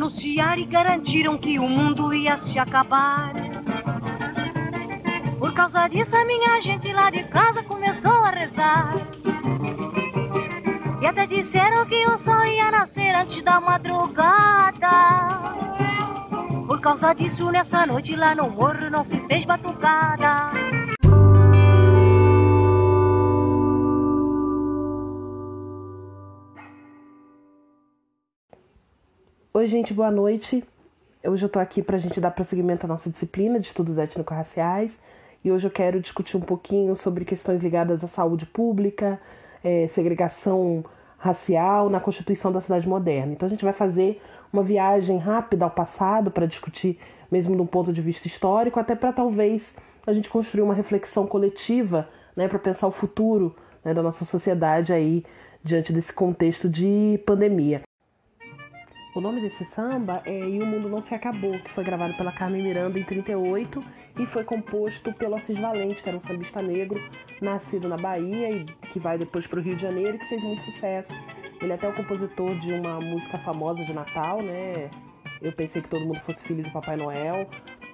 anunciar e garantiram que o mundo ia se acabar. Por causa disso, a minha gente lá de casa começou a rezar. E até disseram que o sol ia nascer antes da madrugada. Por causa disso, nessa noite lá no morro não se fez batucada. Oi, gente, boa noite. Hoje eu tô aqui pra gente dar prosseguimento à nossa disciplina de estudos étnico-raciais e hoje eu quero discutir um pouquinho sobre questões ligadas à saúde pública, é, segregação racial na constituição da cidade moderna. Então a gente vai fazer uma viagem rápida ao passado para discutir, mesmo de um ponto de vista histórico, até para talvez a gente construir uma reflexão coletiva, né, para pensar o futuro né, da nossa sociedade aí diante desse contexto de pandemia. O nome desse samba é E o Mundo Não Se Acabou, que foi gravado pela Carmen Miranda em 38 e foi composto pelo Assis Valente, que era um sambista negro, nascido na Bahia e que vai depois para o Rio de Janeiro e que fez muito sucesso. Ele é até o compositor de uma música famosa de Natal, né? Eu pensei que todo mundo fosse filho de Papai Noel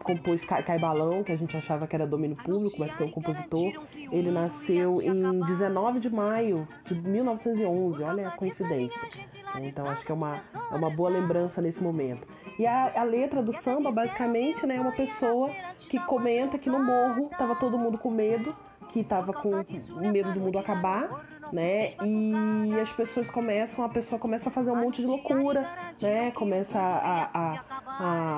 compôs Cai Balão, que a gente achava que era domínio público, mas tem um compositor. Ele nasceu em 19 de maio de 1911, olha a coincidência. Então acho que é uma, é uma boa lembrança nesse momento. E a, a letra do samba, basicamente, né, é uma pessoa que comenta que no morro estava todo mundo com medo, que estava com medo do mundo acabar, né? E as pessoas começam, a pessoa começa a fazer um monte de loucura, né? Começa a, a,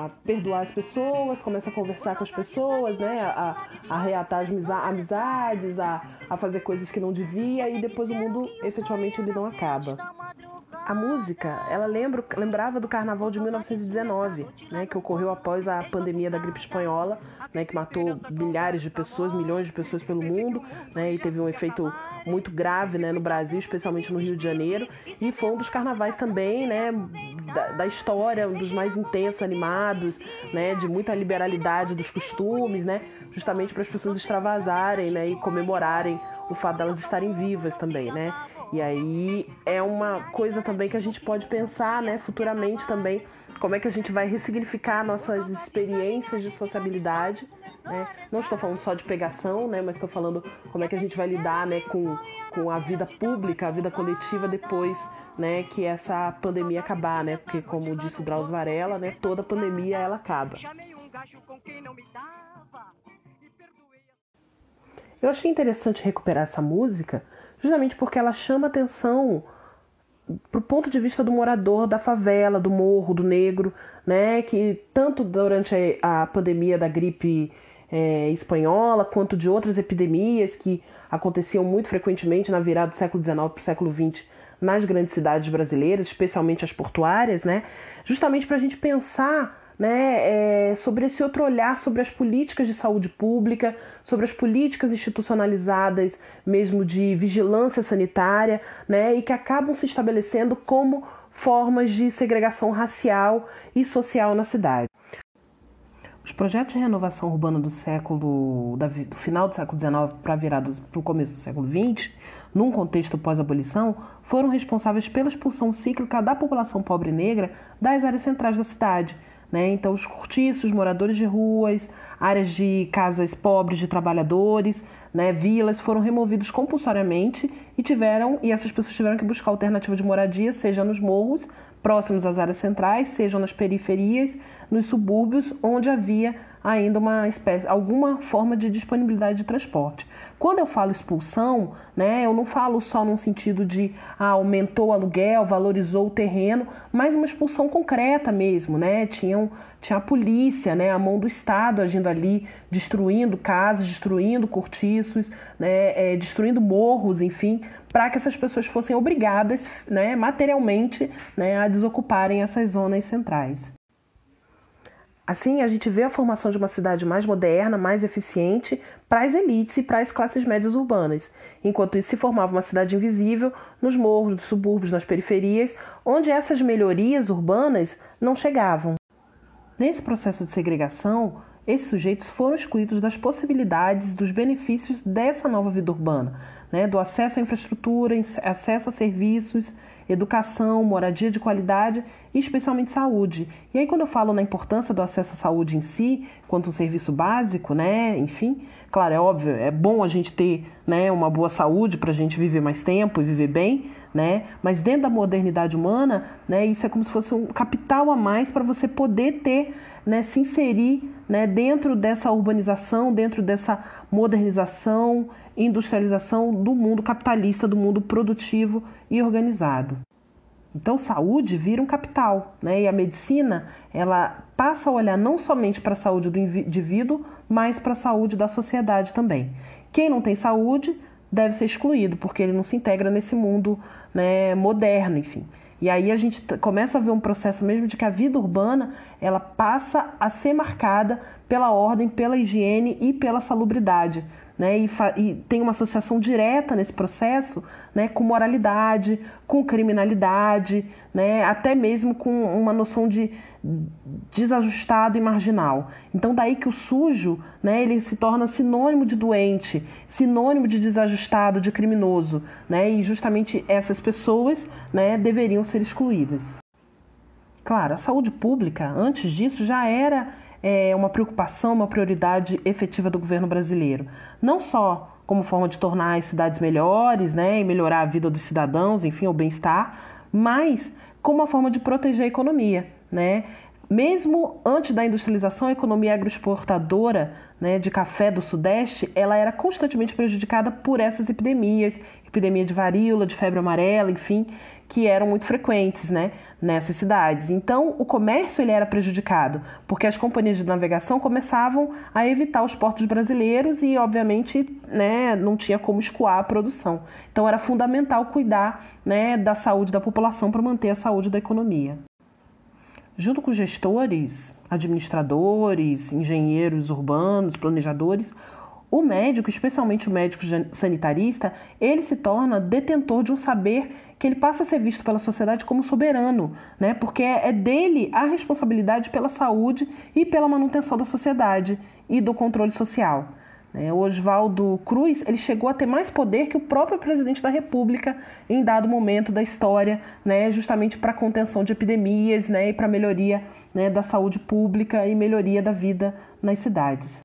a perdoar as pessoas, começa a conversar com as pessoas, né? A, a reatar as amizades, a, a fazer coisas que não devia e depois o mundo efetivamente ele não acaba. A música, ela lembra, lembrava do carnaval de 1919, né, que ocorreu após a pandemia da gripe espanhola, né, que matou milhares de pessoas, milhões de pessoas pelo mundo, né, e teve um efeito muito grave, né, no Brasil, especialmente no Rio de Janeiro, e foi um dos carnavais também, né, da, da história, um dos mais intensos, animados, né, de muita liberalidade dos costumes, né, justamente para as pessoas extravasarem, né, e comemorarem o fato delas estarem vivas também, né. E aí é uma coisa também que a gente pode pensar, né, futuramente também, como é que a gente vai ressignificar nossas experiências de sociabilidade, né? Não estou falando só de pegação, né, mas estou falando como é que a gente vai lidar, né, com, com a vida pública, a vida coletiva depois, né, que essa pandemia acabar, né? Porque como disse o Drauzio Varela, né, toda pandemia ela acaba. Eu achei interessante recuperar essa música justamente porque ela chama atenção pro ponto de vista do morador da favela, do morro, do negro, né, que tanto durante a pandemia da gripe é, espanhola quanto de outras epidemias que aconteciam muito frequentemente na virada do século XIX para o século XX nas grandes cidades brasileiras, especialmente as portuárias, né, justamente para a gente pensar né, é, sobre esse outro olhar sobre as políticas de saúde pública, sobre as políticas institucionalizadas, mesmo de vigilância sanitária, né, e que acabam se estabelecendo como formas de segregação racial e social na cidade. Os projetos de renovação urbana do século do final do século XIX para virado para o começo do século XX, num contexto pós-abolição, foram responsáveis pela expulsão cíclica da população pobre negra das áreas centrais da cidade, né? Então, os cortiços, moradores de ruas, áreas de casas pobres de trabalhadores, né, vilas foram removidos compulsoriamente e tiveram e essas pessoas tiveram que buscar alternativa de moradia, seja nos morros próximos às áreas centrais, sejam nas periferias, nos subúrbios, onde havia ainda uma espécie, alguma forma de disponibilidade de transporte. Quando eu falo expulsão, né, eu não falo só num sentido de ah, aumentou o aluguel, valorizou o terreno, mas uma expulsão concreta mesmo, né? Tinham, tinha a polícia, né, a mão do Estado agindo ali, destruindo casas, destruindo cortiços, né, é, destruindo morros, enfim, para que essas pessoas fossem obrigadas, né, materialmente, né, a desocuparem essas zonas centrais. Assim, a gente vê a formação de uma cidade mais moderna, mais eficiente para as elites e para as classes médias urbanas. Enquanto isso, se formava uma cidade invisível nos morros, nos subúrbios, nas periferias, onde essas melhorias urbanas não chegavam. Nesse processo de segregação, esses sujeitos foram excluídos das possibilidades, dos benefícios dessa nova vida urbana, né? do acesso à infraestrutura, acesso a serviços, educação, moradia de qualidade e especialmente saúde. E aí quando eu falo na importância do acesso à saúde em si, quanto um serviço básico, né, enfim, claro, é óbvio, é bom a gente ter, né, uma boa saúde para a gente viver mais tempo e viver bem, né? Mas dentro da modernidade humana, né, isso é como se fosse um capital a mais para você poder ter, né, se inserir, né, dentro dessa urbanização, dentro dessa modernização, industrialização do mundo capitalista, do mundo produtivo e organizado. Então, saúde vira um capital, né? E a medicina, ela passa a olhar não somente para a saúde do indivíduo, mas para a saúde da sociedade também. Quem não tem saúde deve ser excluído, porque ele não se integra nesse mundo né, moderno, enfim. E aí a gente começa a ver um processo mesmo de que a vida urbana ela passa a ser marcada pela ordem, pela higiene e pela salubridade. Né, e, e, tem uma associação direta nesse processo né, com moralidade, com criminalidade, né, até mesmo com uma noção de desajustado e marginal. Então daí que o sujo, né, ele se torna sinônimo de doente, sinônimo de desajustado, de criminoso, né, e justamente essas pessoas, né, deveriam ser excluídas. Claro, a saúde pública, antes disso, já era é, uma preocupação, uma prioridade efetiva do governo brasileiro. Não só como forma de tornar as cidades melhores, né, e melhorar a vida dos cidadãos, enfim, o bem-estar, mas como uma forma de proteger a economia. Né? Mesmo antes da industrialização, a economia agroexportadora né, de café do Sudeste ela era constantemente prejudicada por essas epidemias, epidemia de varíola, de febre amarela, enfim, que eram muito frequentes né, nessas cidades. Então, o comércio ele era prejudicado, porque as companhias de navegação começavam a evitar os portos brasileiros e, obviamente, né, não tinha como escoar a produção. Então, era fundamental cuidar né, da saúde da população para manter a saúde da economia junto com gestores, administradores, engenheiros urbanos, planejadores, o médico, especialmente o médico sanitarista, ele se torna detentor de um saber que ele passa a ser visto pela sociedade como soberano, né? Porque é dele a responsabilidade pela saúde e pela manutenção da sociedade e do controle social. É, o Oswaldo Cruz ele chegou a ter mais poder que o próprio presidente da República em dado momento da história, né, justamente para contenção de epidemias né, e para melhoria né, da saúde pública e melhoria da vida nas cidades.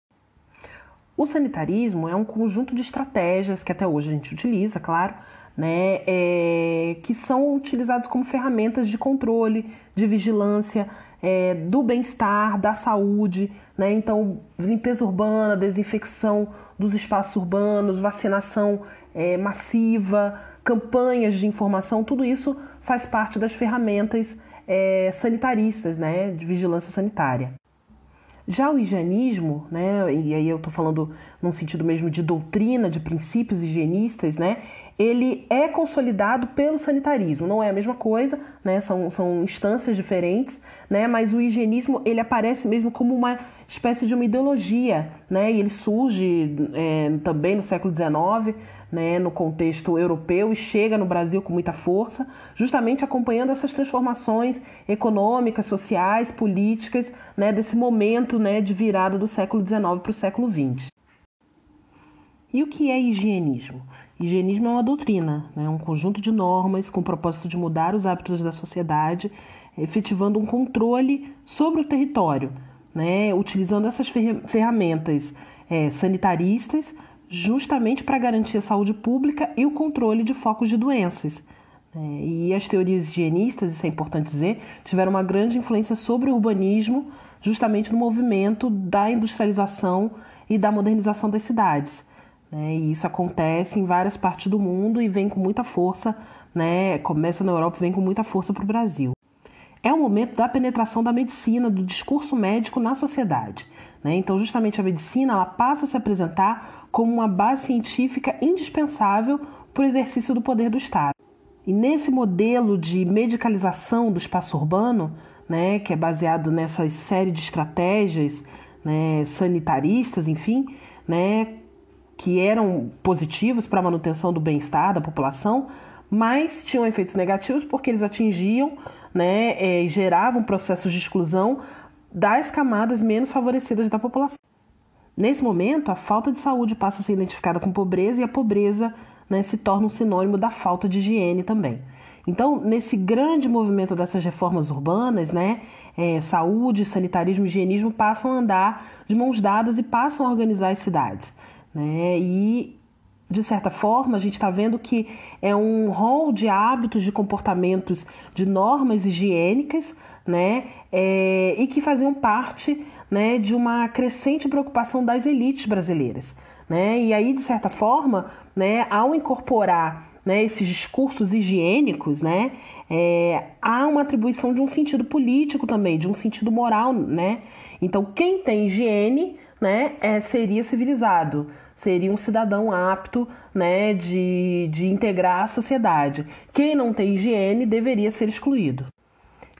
O sanitarismo é um conjunto de estratégias que até hoje a gente utiliza, claro, né, é, que são utilizados como ferramentas de controle, de vigilância é, do bem-estar, da saúde, né? Então, limpeza urbana, desinfecção dos espaços urbanos, vacinação é, massiva, campanhas de informação, tudo isso faz parte das ferramentas é, sanitaristas, né? De vigilância sanitária. Já o higienismo, né, e aí eu estou falando num sentido mesmo de doutrina, de princípios higienistas, né, ele é consolidado pelo sanitarismo. Não é a mesma coisa, né? São, são instâncias diferentes, né? Mas o higienismo ele aparece mesmo como uma espécie de uma ideologia, né? E ele surge é, também no século XIX, né? No contexto europeu e chega no Brasil com muita força, justamente acompanhando essas transformações econômicas, sociais, políticas, né? Desse momento, né? De virada do século XIX para o século XX. E o que é higienismo? Higienismo é uma doutrina, né? um conjunto de normas com o propósito de mudar os hábitos da sociedade, efetivando um controle sobre o território, né? utilizando essas ferramentas é, sanitaristas justamente para garantir a saúde pública e o controle de focos de doenças. É, e as teorias higienistas, isso é importante dizer, tiveram uma grande influência sobre o urbanismo, justamente no movimento da industrialização e da modernização das cidades. Né? E isso acontece em várias partes do mundo e vem com muita força, né? começa na Europa e vem com muita força para o Brasil. É o momento da penetração da medicina, do discurso médico na sociedade. Né? Então, justamente a medicina ela passa a se apresentar como uma base científica indispensável para o exercício do poder do Estado. E nesse modelo de medicalização do espaço urbano, né, que é baseado nessa série de estratégias né, sanitaristas, enfim, né, que eram positivos para a manutenção do bem-estar da população, mas tinham efeitos negativos porque eles atingiam né, é, geravam processos de exclusão das camadas menos favorecidas da população. Nesse momento, a falta de saúde passa a ser identificada com pobreza e a pobreza né, se torna um sinônimo da falta de higiene também. Então, nesse grande movimento dessas reformas urbanas, né, é, saúde, sanitarismo e higienismo passam a andar de mãos dadas e passam a organizar as cidades. Né? E, de certa forma, a gente está vendo que é um rol de hábitos, de comportamentos, de normas higiênicas, né? É, e que faziam parte né, de uma crescente preocupação das elites brasileiras. Né? E aí, de certa forma, né, ao incorporar né, esses discursos higiênicos, né, é, há uma atribuição de um sentido político também, de um sentido moral, né? Então, quem tem higiene, né, é, seria civilizado, seria um cidadão apto, né, de, de integrar a sociedade. Quem não tem higiene deveria ser excluído.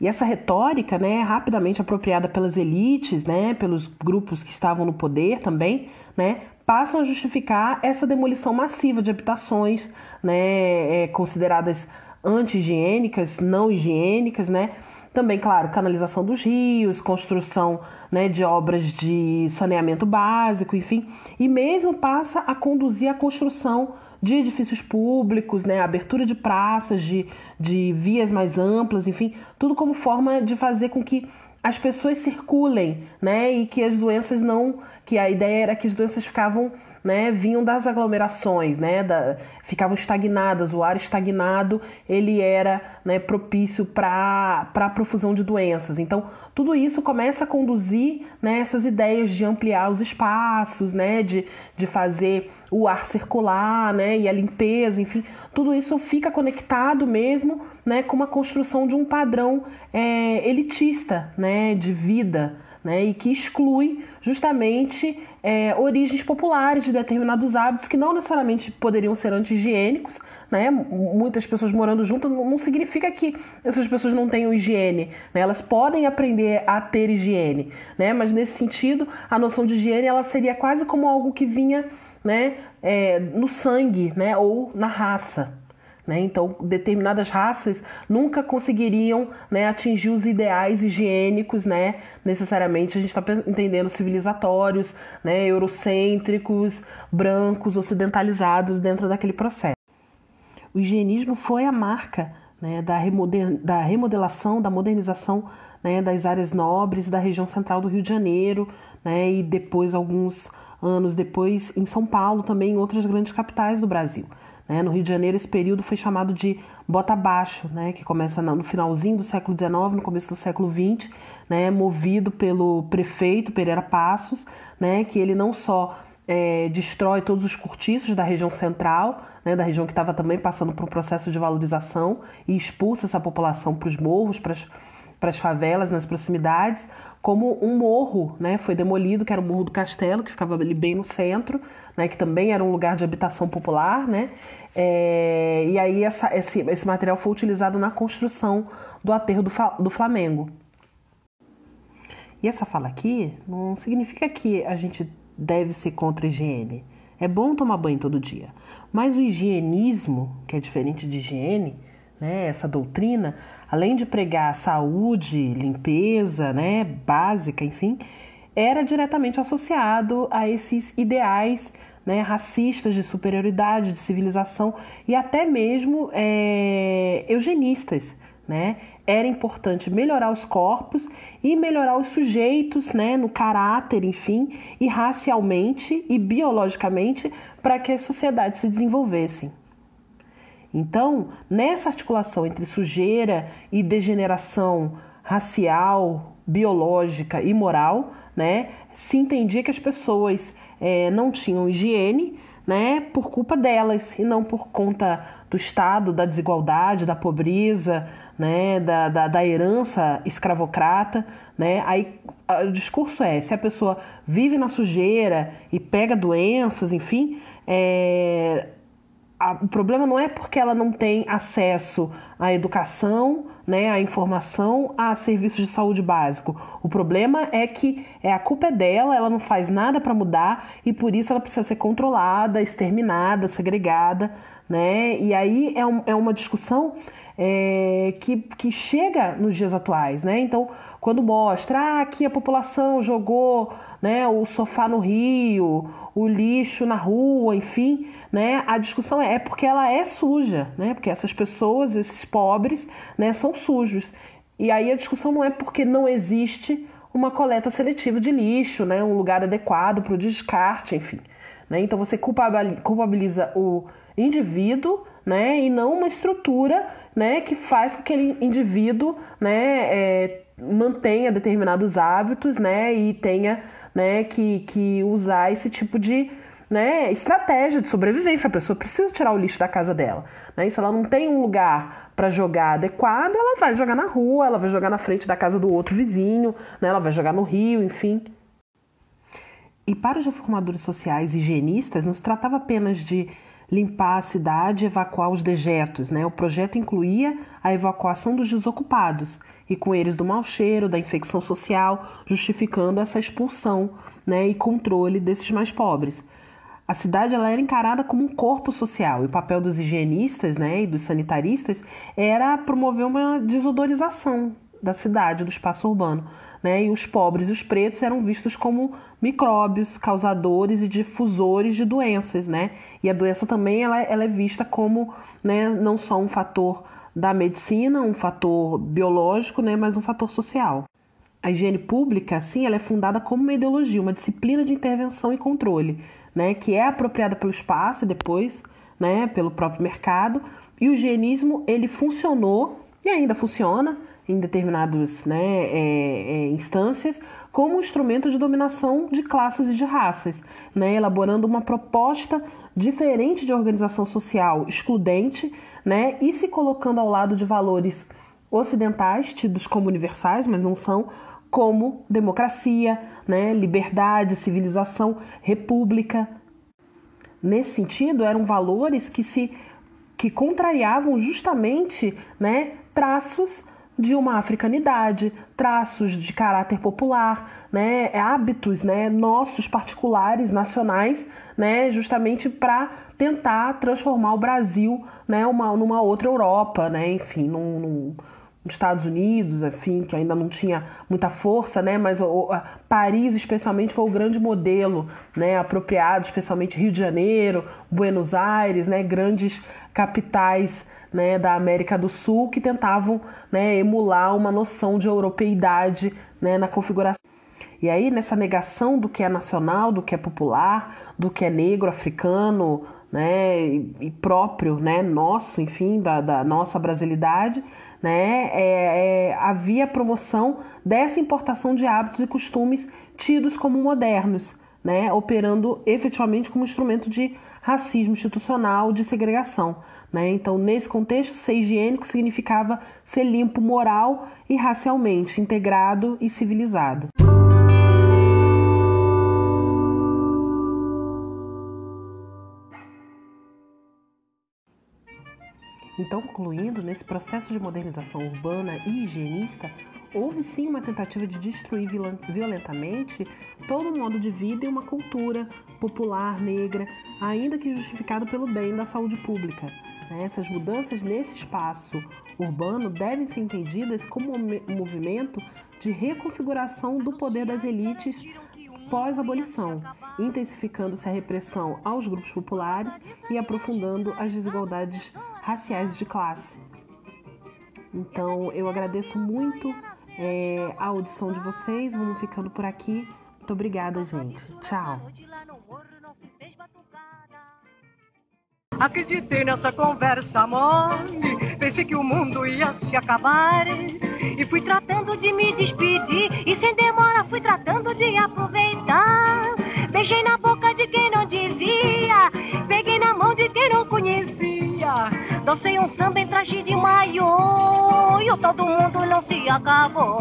E essa retórica, né, rapidamente apropriada pelas elites, né, pelos grupos que estavam no poder também, né, passam a justificar essa demolição massiva de habitações, né, é, consideradas anti-higiênicas, não higiênicas, né? Também, claro, canalização dos rios, construção né, de obras de saneamento básico, enfim. E mesmo passa a conduzir a construção de edifícios públicos, né, abertura de praças, de, de vias mais amplas, enfim, tudo como forma de fazer com que as pessoas circulem, né, e que as doenças não, que a ideia era que as doenças ficavam né, vinham das aglomerações, né, da, ficavam estagnadas, o ar estagnado ele era né, propício para a profusão de doenças. Então, tudo isso começa a conduzir né, essas ideias de ampliar os espaços, né, de, de fazer o ar circular né, e a limpeza, enfim, tudo isso fica conectado mesmo né, com uma construção de um padrão é, elitista né, de vida né, e que exclui justamente é, origens populares de determinados hábitos que não necessariamente poderiam ser anti-higiênicos. Né? Muitas pessoas morando juntas não significa que essas pessoas não tenham higiene. Né? Elas podem aprender a ter higiene, né? mas nesse sentido, a noção de higiene ela seria quase como algo que vinha né, é, no sangue né, ou na raça. Né? Então, determinadas raças nunca conseguiriam né, atingir os ideais higiênicos, né? necessariamente a gente está entendendo civilizatórios, né, eurocêntricos, brancos, ocidentalizados dentro daquele processo. O higienismo foi a marca né, da, remodel da remodelação, da modernização né, das áreas nobres da região central do Rio de Janeiro e depois, alguns anos depois, em São Paulo, também em outras grandes capitais do Brasil. Né? No Rio de Janeiro, esse período foi chamado de bota abaixo, né? que começa no finalzinho do século XIX, no começo do século XX, né? movido pelo prefeito Pereira Passos, né? que ele não só é, destrói todos os cortiços da região central, né? da região que estava também passando por um processo de valorização, e expulsa essa população para os morros, para as favelas nas proximidades, como um morro né? foi demolido, que era o Morro do Castelo, que ficava ali bem no centro, né, que também era um lugar de habitação popular, né? É, e aí essa, esse, esse material foi utilizado na construção do aterro do, do Flamengo. E essa fala aqui não significa que a gente deve ser contra a higiene. É bom tomar banho todo dia. Mas o higienismo, que é diferente de higiene, né, essa doutrina, além de pregar saúde, limpeza, né, básica, enfim, era diretamente associado a esses ideais né, racistas de superioridade, de civilização e até mesmo é, eugenistas. Né? Era importante melhorar os corpos e melhorar os sujeitos né, no caráter, enfim, e racialmente e biologicamente para que as sociedades se desenvolvessem. Então, nessa articulação entre sujeira e degeneração racial, biológica e moral, né, se entendia que as pessoas é, não tinham higiene, né, por culpa delas e não por conta do Estado, da desigualdade, da pobreza, né, da, da, da herança escravocrata, né? Aí o discurso é: se a pessoa vive na sujeira e pega doenças, enfim, é, a, o problema não é porque ela não tem acesso à educação, né, à informação, a serviços de saúde básico. O problema é que é a culpa é dela, ela não faz nada para mudar e por isso ela precisa ser controlada, exterminada, segregada, né? E aí é, um, é uma discussão é, que, que chega nos dias atuais, né? Então, quando mostra ah, aqui a população jogou né, o sofá no rio, o lixo na rua, enfim, né, a discussão é, é porque ela é suja, né, porque essas pessoas, esses pobres, né, são sujos. E aí a discussão não é porque não existe uma coleta seletiva de lixo, né, um lugar adequado para o descarte, enfim. Né? Então você culpabiliza o indivíduo né, e não uma estrutura né, que faz com que aquele indivíduo né, é, mantenha determinados hábitos né, e tenha né, que, que usar esse tipo de né, estratégia de sobrevivência. A pessoa precisa tirar o lixo da casa dela. Né? E se ela não tem um lugar para jogar adequado, ela vai jogar na rua, ela vai jogar na frente da casa do outro vizinho, né? ela vai jogar no rio, enfim. E para os reformadores sociais higienistas, não se tratava apenas de limpar a cidade e evacuar os dejetos. Né? O projeto incluía a evacuação dos desocupados e com eles do mau cheiro, da infecção social, justificando essa expulsão né, e controle desses mais pobres. A cidade ela era encarada como um corpo social e o papel dos higienistas né, e dos sanitaristas era promover uma desodorização da cidade, do espaço urbano. Né? E os pobres e os pretos eram vistos como micróbios, causadores e difusores de doenças. Né? E a doença também ela, ela é vista como né, não só um fator da medicina, um fator biológico, né, mas um fator social. A higiene pública, assim, ela é fundada como uma ideologia, uma disciplina de intervenção e controle né, que é apropriada pelo espaço e depois né, pelo próprio mercado. E o higienismo ele funcionou e ainda funciona em determinadas né, é, é, instâncias como um instrumento de dominação de classes e de raças, né, elaborando uma proposta diferente de organização social excludente né, e se colocando ao lado de valores ocidentais, tidos como universais, mas não são, como democracia, né, liberdade, civilização, república. Nesse sentido, eram valores que se que contrariavam justamente né, traços de uma africanidade, traços de caráter popular, né, hábitos né, nossos particulares, nacionais, né, justamente para tentar transformar o Brasil né, uma, numa outra Europa, né, enfim, num, num Estados Unidos, enfim, que ainda não tinha muita força, né? Mas o, Paris, especialmente, foi o grande modelo, né? Apropriado, especialmente Rio de Janeiro, Buenos Aires, né? Grandes capitais, né? Da América do Sul que tentavam, né? Emular uma noção de europeidade, né? Na configuração. E aí, nessa negação do que é nacional, do que é popular, do que é negro, africano, né, e próprio, né, nosso, enfim, da, da nossa brasilidade, né, é, é, havia promoção dessa importação de hábitos e costumes tidos como modernos, né, operando efetivamente como instrumento de racismo institucional, de segregação. Né? Então, nesse contexto, ser higiênico significava ser limpo moral e racialmente, integrado e civilizado. Então, concluindo, nesse processo de modernização urbana e higienista, houve sim uma tentativa de destruir violentamente todo um modo de vida e uma cultura popular negra, ainda que justificado pelo bem da saúde pública. Né? Essas mudanças nesse espaço urbano devem ser entendidas como um movimento de reconfiguração do poder das elites pós-abolição, intensificando-se a repressão aos grupos populares e aprofundando as desigualdades raciais de classe. Então, eu agradeço muito é, a audição de vocês. Vamos ficando por aqui. Muito obrigada, gente. Tchau. Acreditei nessa conversa mole, pensei que o mundo ia se acabar. E fui tratando de me despedir, e sem demora fui tratando de aproveitar. Beijei na boca de quem não devia, peguei na mão de quem não conhecia. Dancei um samba em traje de maiô, e todo mundo não se acabou.